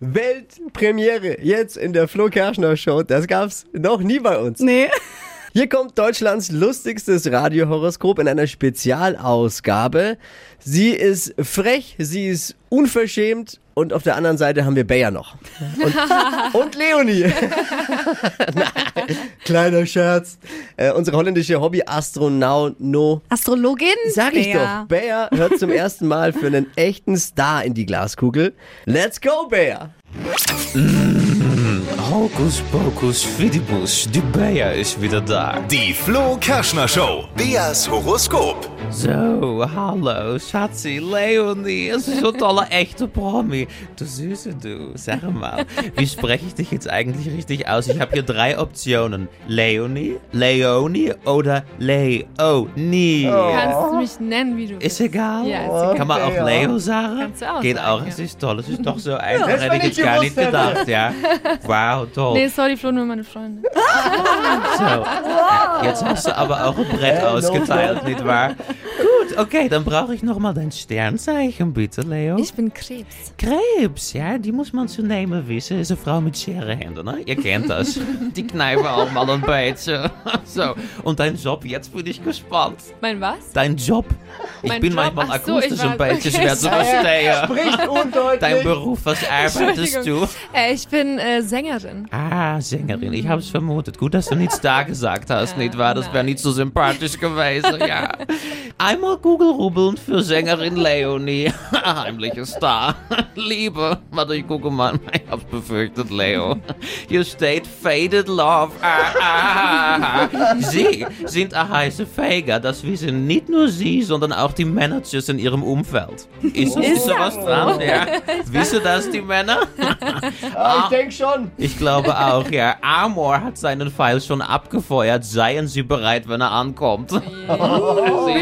Weltpremiere jetzt in der Flo Kerschner Show. Das gab's noch nie bei uns. Nee. Hier kommt Deutschlands lustigstes Radiohoroskop in einer Spezialausgabe. Sie ist frech, sie ist unverschämt und auf der anderen Seite haben wir Bayer noch. Und, und Leonie. Nein, kleiner Scherz. Äh, unsere holländische Hobby-Astronaut No. Astrologin? Sag ich Bea. doch, Bayer hört zum ersten Mal für einen echten Star in die Glaskugel. Let's go, Bayer! Hokus pokus fidibus, die Bayer ist wieder da. Die Flo Kerschner Show. Beas Horoskop. So, hallo Schatzi, Leonie, es ist so tolle echte Promi. Du Süße, du, sag mal, wie spreche ich dich jetzt eigentlich richtig aus? Ich habe hier drei Optionen. Leonie, Leonie oder Leonie. Kannst du mich nennen, wie du willst. Ist egal. Ja, ist egal. Kann man auch. Leo sagen? Kannst du auch Geht sagen, auch, ja. es ist toll, es ist doch so einfach, hätte ich jetzt gar nicht gedacht, ja. Wow, toll. Nee, sorry, Flo, nur meine Freundin. So. Jetzt hast du aber auch ein Brett ausgeteilt, nicht wahr? Cool. Gut, okay, dann brauche ich nochmal dein Sternzeichen, bitte, Leo. Ich bin Krebs. Krebs, ja, die muss man zu nemen wissen. Ist eine Frau mit Scherehänden, ne? Ihr kennt das. Die kneifen auch mal ein beetje. So, und dein Job, jetzt bin ich gespannt. Mein was? Dein Job. Ich Mein bin Job? manchmal Ach so, akustisch ein bisschen okay, schwer zu verstehen. Spricht undeutlich. Dein Beruf, was arbeitest du? Äh, ich bin äh, Sängerin. Ah, Sängerin, ich habe es vermutet. Gut, dass du nichts da gesagt hast, Ja, nicht wahr? Das wäre nicht so sympathisch gewesen, ja. Einmal Google rubbeln für Sängerin Leonie. Heimliche Star. Liebe. Warte, ich gucke mal. Ich hab's befürchtet, Leo. Hier steht Faded Love. Ah, ah, ah. Sie sind ein heiße Fäger. Das wissen nicht nur Sie, sondern auch die Managers in ihrem Umfeld. Ist, ist sowas dran? Ja. Wissen das die Männer? Ah, ich denke schon. Ich glaube auch, ja. Amor hat seinen Pfeil schon abgefeuert. Seien Sie bereit, wenn er ankommt. Siehst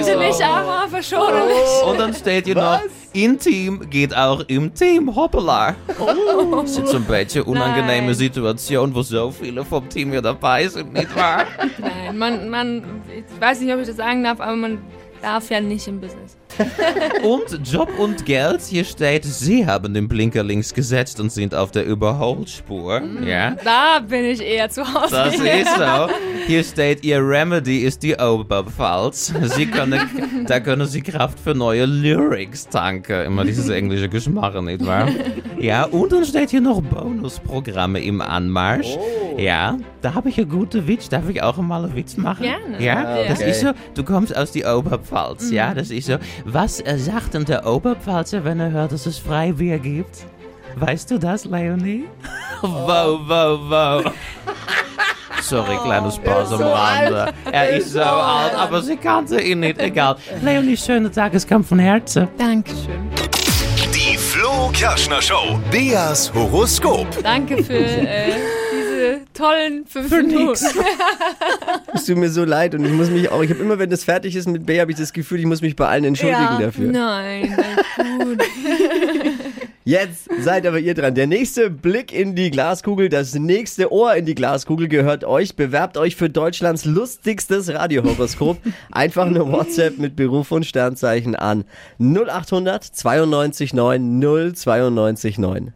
Bitte du? Nicht, aber verschone mich. Und dann steht hier noch, intim geht auch im Team. Hoppala. Das ist jetzt so ein bisschen unangenehme Nein. Situation, wo so viele vom Team hier dabei sind, nicht wahr? Nein, man, man, ich weiß nicht, ob ich das sagen darf, aber man darf ja nicht im Business. Und Job und Geld, hier steht, Sie haben den Blinker links gesetzt und sind auf der Überholspur. Ja. Da bin ich eher zu Hause. Das ist so. Hier steht, Ihr Remedy ist die Oberpfalz. Sie können, da können Sie Kraft für neue Lyrics tanken. Immer dieses englische Geschmack, nicht wahr? Ja, und dann steht hier noch Bonusprogramme im Anmarsch. Ja, da habe ich einen guten Witz. Darf ich auch mal einen Witz machen? Gerne. Ja, das Okay. ist so, du kommst aus die Oberpfalz, ja, das ist so. Was sagt denn der Oberpfalzer, wenn er hört, dass es Freibier gibt? Weißt du das, Leonie? wow, wow, wow. Sorry, kleines Pause am Rande. Er ist so alt, aber sie kannte ihn nicht. Egal. Leonie, schöne Tageskampf von Herzen. Dankeschön. Die Flo Kerschner Show. Beas Horoskop. Danke für äh, tollen fünf Minuten. Es tut mir so leid und ich muss mich auch, ich habe immer, wenn das fertig ist mit Bayer, habe ich das Gefühl, ich muss mich bei allen entschuldigen Ja. dafür. Nein, gut. Jetzt seid aber ihr dran. Der nächste Blick in die Glaskugel, das nächste Ohr in die Glaskugel gehört euch. Bewerbt euch für Deutschlands lustigstes Radiohoroskop. Einfach eine WhatsApp mit Beruf und Sternzeichen an 0800 92 9 092 9.